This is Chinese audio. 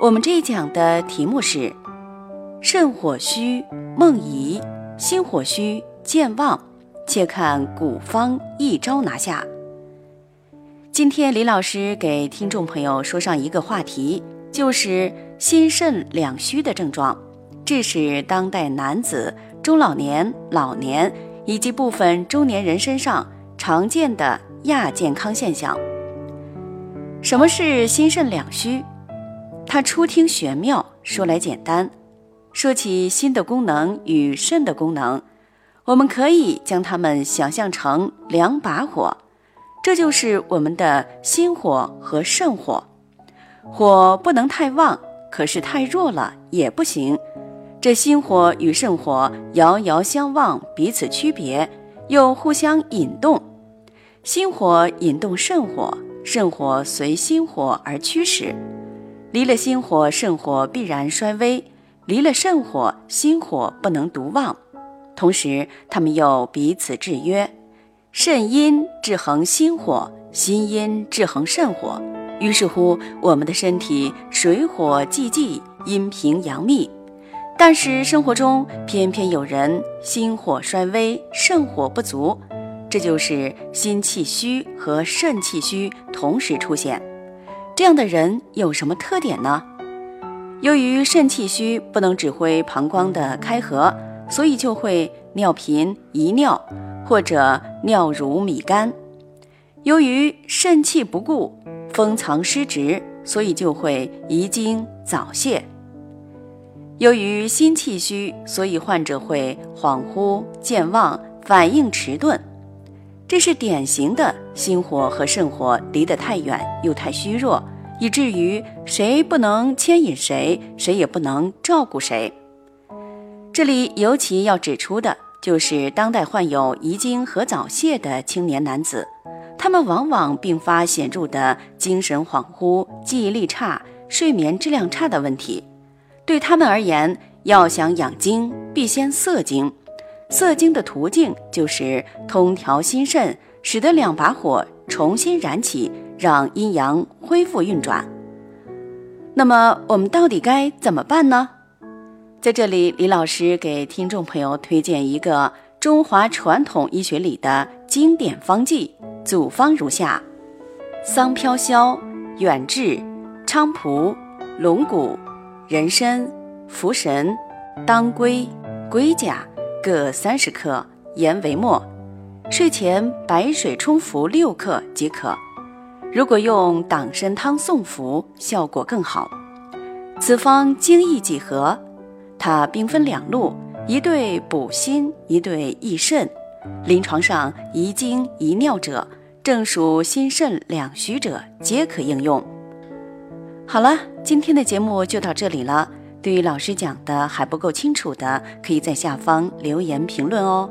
我们这一讲的题目是：肾火虚梦遗，心火虚健忘，且看古方一招拿下。今天李老师给听众朋友说上一个话题，就是心肾两虚的症状，这是当代男子、中老年、老年以及部分中年人身上常见的亚健康现象。什么是心肾两虚？它初听玄妙，说来简单。说起心的功能与肾的功能，我们可以将它们想象成两把火，这就是我们的心火和肾火。火不能太旺，可是太弱了也不行。这心火与肾火遥遥相望，彼此区别，又互相引动。心火引动肾火，肾火随心火而驱使。离了心火，肾火必然衰微；离了肾火，心火不能独旺。同时，他们又彼此制约，肾阴制衡心火，心阴制衡肾火。于是乎，我们的身体水火既济，阴平阳密。但是生活中偏偏有人心火衰微，肾火不足，这就是心气虚和肾气虚同时出现。这样的人有什么特点呢？由于肾气虚，不能指挥膀胱的开合，所以就会尿频、遗尿或者尿如米干；由于肾气不固，封藏失职，所以就会遗精早泄；由于心气虚，所以患者会恍惚、健忘、反应迟钝。这是典型的心火和肾火离得太远，又太虚弱，以至于谁不能牵引谁，谁也不能照顾谁。这里尤其要指出的就是当代患有遗精和早泄的青年男子，他们往往并发显著的精神恍惚、记忆力差、睡眠质量差的问题。对他们而言，要想养精，必先涩精。涩精的途径就是通调心肾，使得两把火重新燃起，让阴阳恢复运转。那么我们到底该怎么办呢？在这里，李老师给听众朋友推荐一个中华传统医学里的经典方剂，组方如下：桑飘消、远志、菖蒲、龙骨、人参、茯神、当归、龟甲。各三十克，盐为末。睡前白水冲服六克即可。如果用党参汤送服，效果更好。此方精益几何？它兵分两路，一对补心，一对益肾。临床上遗精遗尿者，正属心肾两虚者，皆可应用。好了，今天的节目就到这里了。对于老师讲的还不够清楚的，可以在下方留言评论哦。